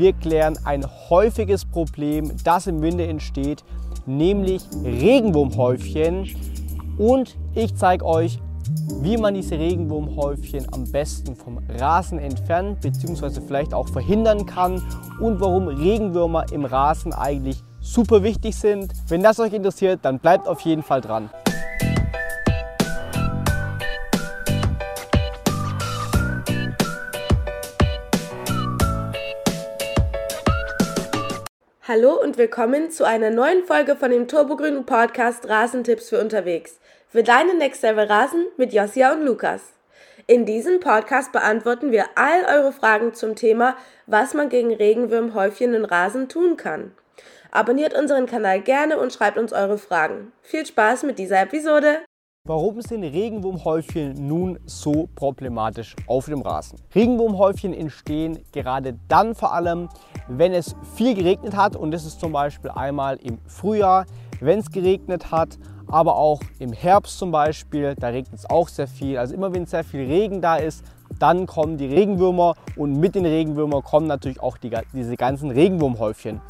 Wir klären ein häufiges Problem, das im Winter entsteht, nämlich Regenwurmhäufchen. Und ich zeige euch, wie man diese Regenwurmhäufchen am besten vom Rasen entfernt bzw. vielleicht auch verhindern kann und warum Regenwürmer im Rasen eigentlich super wichtig sind. Wenn das euch interessiert, dann bleibt auf jeden Fall dran. Hallo und willkommen zu einer neuen Folge von dem Turbogrünen Podcast Rasentipps für unterwegs. Für deinen Next Level Rasen mit Josia und Lukas. In diesem Podcast beantworten wir all eure Fragen zum Thema, was man gegen Regenwürmhäufchen in Rasen tun kann. Abonniert unseren Kanal gerne und schreibt uns eure Fragen. Viel Spaß mit dieser Episode! Warum sind Regenwurmhäufchen nun so problematisch auf dem Rasen? Regenwurmhäufchen entstehen gerade dann vor allem, wenn es viel geregnet hat und das ist zum Beispiel einmal im Frühjahr, wenn es geregnet hat, aber auch im Herbst zum Beispiel, da regnet es auch sehr viel. Also immer wenn sehr viel Regen da ist, dann kommen die Regenwürmer und mit den Regenwürmern kommen natürlich auch die, diese ganzen Regenwurmhäufchen.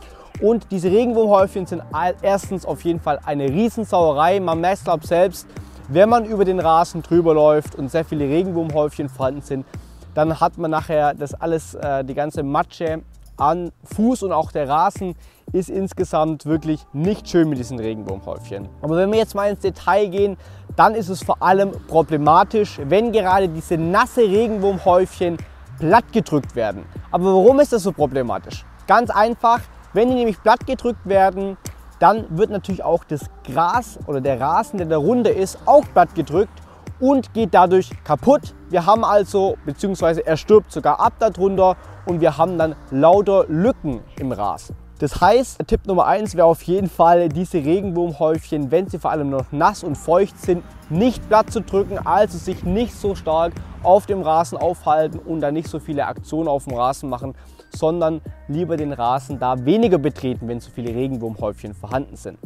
Und diese Regenwurmhäufchen sind erstens auf jeden Fall eine Riesensauerei. Man merkt es selbst, wenn man über den Rasen drüber läuft und sehr viele Regenwurmhäufchen vorhanden sind, dann hat man nachher das alles, äh, die ganze Matsche an Fuß und auch der Rasen ist insgesamt wirklich nicht schön mit diesen Regenwurmhäufchen. Aber wenn wir jetzt mal ins Detail gehen, dann ist es vor allem problematisch, wenn gerade diese nasse Regenwurmhäufchen plattgedrückt werden. Aber warum ist das so problematisch? Ganz einfach, wenn die nämlich plattgedrückt werden, dann wird natürlich auch das Gras oder der Rasen, der darunter ist, auch plattgedrückt und geht dadurch kaputt. Wir haben also, beziehungsweise er stirbt sogar ab darunter und wir haben dann lauter Lücken im Rasen. Das heißt, Tipp Nummer eins wäre auf jeden Fall, diese Regenwurmhäufchen, wenn sie vor allem noch nass und feucht sind, nicht platt zu drücken, also sich nicht so stark auf dem Rasen aufhalten und dann nicht so viele Aktionen auf dem Rasen machen, sondern lieber den Rasen da weniger betreten, wenn so viele Regenwurmhäufchen vorhanden sind.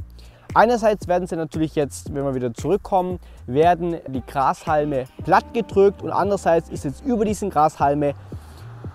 Einerseits werden sie natürlich jetzt, wenn wir wieder zurückkommen, werden die Grashalme platt gedrückt und andererseits ist jetzt über diesen Grashalme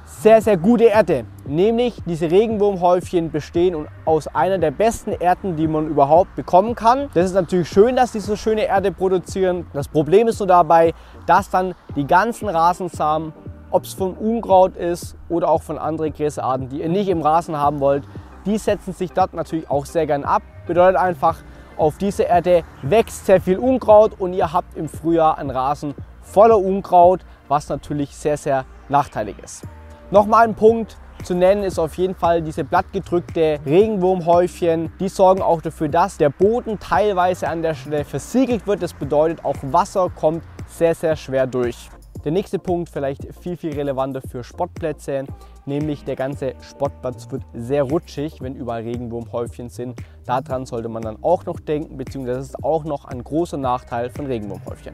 sehr, sehr gute Erde. Nämlich diese Regenwurmhäufchen bestehen aus einer der besten Erden, die man überhaupt bekommen kann. Das ist natürlich schön, dass die so schöne Erde produzieren. Das Problem ist nur dabei, dass dann die ganzen Rasensamen, ob es von Unkraut ist oder auch von anderen Gräserarten, die ihr nicht im Rasen haben wollt, die setzen sich dort natürlich auch sehr gern ab. Bedeutet einfach, auf dieser Erde wächst sehr viel Unkraut und ihr habt im Frühjahr einen Rasen voller Unkraut, was natürlich sehr, sehr nachteilig ist. Nochmal ein Punkt zu nennen ist auf jeden Fall diese blattgedrückte Regenwurmhäufchen. Die sorgen auch dafür, dass der Boden teilweise an der Stelle versiegelt wird. Das bedeutet, auch Wasser kommt sehr, sehr schwer durch. Der nächste Punkt, vielleicht viel, viel relevanter für Sportplätze, nämlich der ganze Sportplatz wird sehr rutschig, wenn überall Regenwurmhäufchen sind. Daran sollte man dann auch noch denken, beziehungsweise das ist auch noch ein großer Nachteil von Regenwurmhäufchen.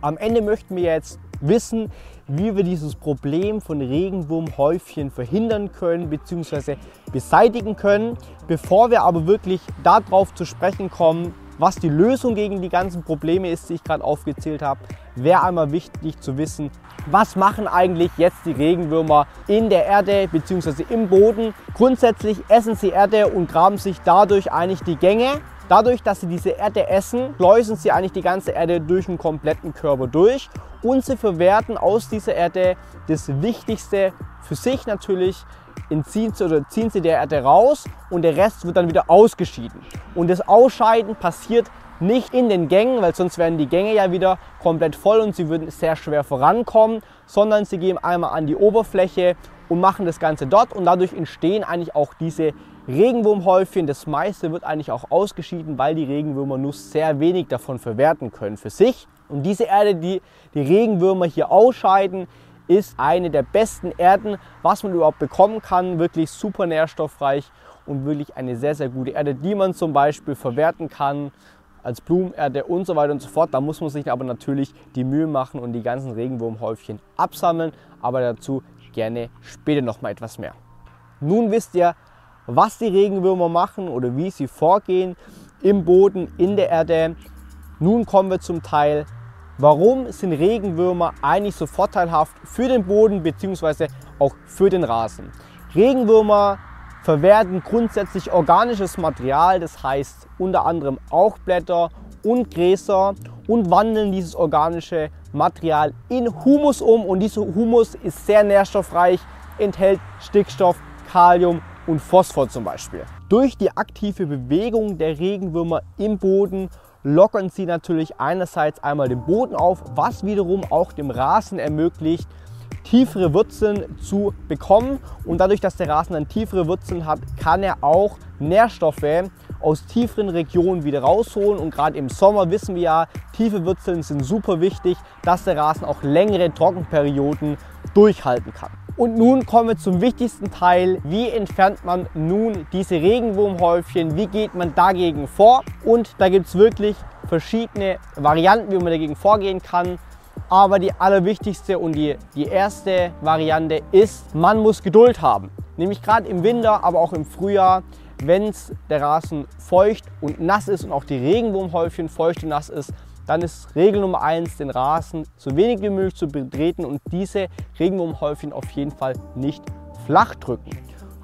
Am Ende möchten wir jetzt wissen, wie wir dieses Problem von Regenwurmhäufchen verhindern können bzw. beseitigen können. Bevor wir aber wirklich darauf zu sprechen kommen, was die Lösung gegen die ganzen Probleme ist, die ich gerade aufgezählt habe, wäre einmal wichtig zu wissen, was machen eigentlich jetzt die Regenwürmer in der Erde bzw. im Boden. Grundsätzlich essen sie Erde und graben sich dadurch eigentlich die Gänge Dadurch, dass sie diese Erde essen, schleusen sie eigentlich die ganze Erde durch den kompletten Körper durch und sie verwerten aus dieser Erde das Wichtigste für sich natürlich, entziehen sie oder ziehen sie der Erde raus und der Rest wird dann wieder ausgeschieden. Und das Ausscheiden passiert nicht in den Gängen, weil sonst wären die Gänge ja wieder komplett voll und sie würden sehr schwer vorankommen, sondern sie gehen einmal an die Oberfläche und machen das Ganze dort und dadurch entstehen eigentlich auch diese Regenwurmhäufchen, das meiste wird eigentlich auch ausgeschieden, weil die Regenwürmer nur sehr wenig davon verwerten können für sich. Und diese Erde, die die Regenwürmer hier ausscheiden, ist eine der besten Erden, was man überhaupt bekommen kann. Wirklich super nährstoffreich und wirklich eine sehr, sehr gute Erde, die man zum Beispiel verwerten kann als Blumenerde und so weiter und so fort. Da muss man sich aber natürlich die Mühe machen und die ganzen Regenwurmhäufchen absammeln, aber dazu gerne später noch mal etwas mehr. Nun wisst ihr, was die Regenwürmer machen oder wie sie vorgehen im Boden, in der Erde. Nun kommen wir zum Teil, warum sind Regenwürmer eigentlich so vorteilhaft für den Boden bzw. auch für den Rasen. Regenwürmer verwerten grundsätzlich organisches Material, das heißt unter anderem auch Blätter und Gräser und wandeln dieses organische Material in Humus um und dieser Humus ist sehr nährstoffreich, enthält Stickstoff, Kalium und Phosphor zum Beispiel. Durch die aktive Bewegung der Regenwürmer im Boden lockern sie natürlich einerseits einmal den Boden auf, was wiederum auch dem Rasen ermöglicht, tiefere Wurzeln zu bekommen. Und dadurch, dass der Rasen dann tiefere Wurzeln hat, kann er auch Nährstoffe aus tieferen Regionen wieder rausholen. Und gerade im Sommer wissen wir ja, tiefe Wurzeln sind super wichtig, dass der Rasen auch längere Trockenperioden durchhalten kann. Und nun kommen wir zum wichtigsten Teil. Wie entfernt man nun diese Regenwurmhäufchen? Wie geht man dagegen vor? Und da gibt es wirklich verschiedene Varianten, wie man dagegen vorgehen kann. Aber die allerwichtigste und die, die erste Variante ist, man muss Geduld haben. Nämlich gerade im Winter, aber auch im Frühjahr, wenn der Rasen feucht und nass ist und auch die Regenwurmhäufchen feucht und nass ist, dann ist Regel Nummer eins, den Rasen so wenig wie möglich zu betreten und diese Regenwurmhäufchen auf jeden Fall nicht flach drücken.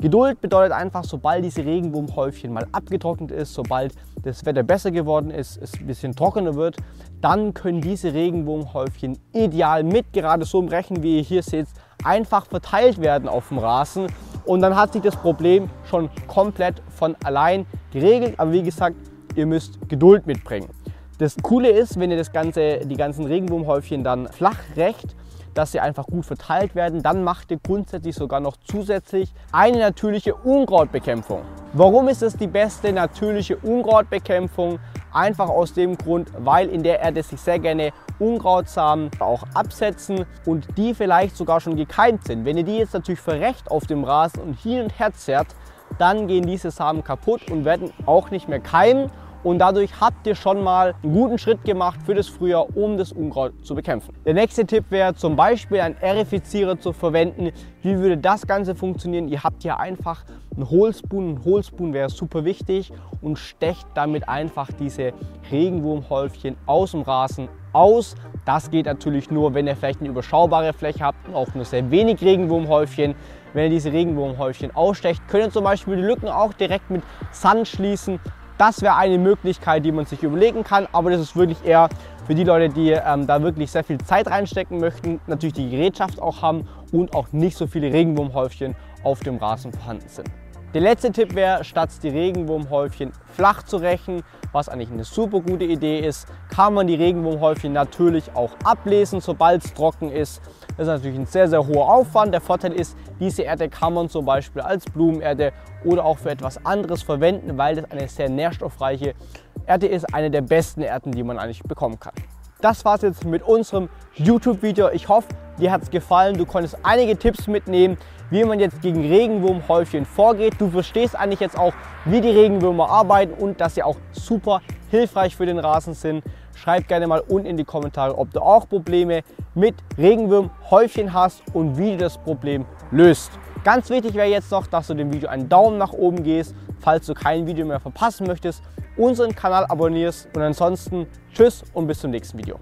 Geduld bedeutet einfach, sobald diese Regenwurmhäufchen mal abgetrocknet ist, sobald das Wetter besser geworden ist, es ein bisschen trockener wird, dann können diese Regenwurmhäufchen ideal mit gerade so im Rechen, wie ihr hier seht, einfach verteilt werden auf dem Rasen und dann hat sich das Problem schon komplett von allein geregelt. Aber wie gesagt, ihr müsst Geduld mitbringen. Das Coole ist, wenn ihr das Ganze, die ganzen Regenwurmhäufchen dann flach rächt, dass sie einfach gut verteilt werden, dann macht ihr grundsätzlich sogar noch zusätzlich eine natürliche Unkrautbekämpfung. Warum ist es die beste natürliche Unkrautbekämpfung? Einfach aus dem Grund, weil in der Erde sich sehr gerne Unkrautsamen auch absetzen und die vielleicht sogar schon gekeimt sind. Wenn ihr die jetzt natürlich verrecht auf dem Rasen und hin und her zerrt, dann gehen diese Samen kaputt und werden auch nicht mehr keimen und dadurch habt ihr schon mal einen guten Schritt gemacht für das Frühjahr, um das Unkraut zu bekämpfen. Der nächste Tipp wäre zum Beispiel einen Erifizierer zu verwenden. Wie würde das Ganze funktionieren? Ihr habt hier einfach einen Hohlspoon. Ein Hohlspoon wäre super wichtig und stecht damit einfach diese Regenwurmhäufchen aus dem Rasen aus. Das geht natürlich nur, wenn ihr vielleicht eine überschaubare Fläche habt und auch nur sehr wenig Regenwurmhäufchen. Wenn ihr diese Regenwurmhäufchen ausstecht, könnt ihr zum Beispiel die Lücken auch direkt mit Sand schließen das wäre eine Möglichkeit, die man sich überlegen kann, aber das ist wirklich eher für die Leute, die ähm, da wirklich sehr viel Zeit reinstecken möchten, natürlich die Gerätschaft auch haben und auch nicht so viele Regenwurmhäufchen auf dem Rasen vorhanden sind. Der letzte Tipp wäre, statt die Regenwurmhäufchen flach zu rächen, was eigentlich eine super gute Idee ist, kann man die Regenwurmhäufchen natürlich auch ablesen, sobald es trocken ist. Das ist natürlich ein sehr, sehr hoher Aufwand. Der Vorteil ist, diese Erde kann man zum Beispiel als Blumenerde oder auch für etwas anderes verwenden, weil das eine sehr nährstoffreiche Erde ist, eine der besten Erden, die man eigentlich bekommen kann. Das war es jetzt mit unserem YouTube-Video. Ich hoffe, dir hat es gefallen. Du konntest einige Tipps mitnehmen, wie man jetzt gegen Regenwurmhäufchen vorgeht. Du verstehst eigentlich jetzt auch, wie die Regenwürmer arbeiten und dass sie auch super hilfreich für den Rasen sind. Schreib gerne mal unten in die Kommentare, ob du auch Probleme mit Regenwurmhäufchen hast und wie du das Problem löst. Ganz wichtig wäre jetzt noch, dass du dem Video einen Daumen nach oben gehst, falls du kein Video mehr verpassen möchtest, unseren Kanal abonnierst und ansonsten tschüss und bis zum nächsten Video.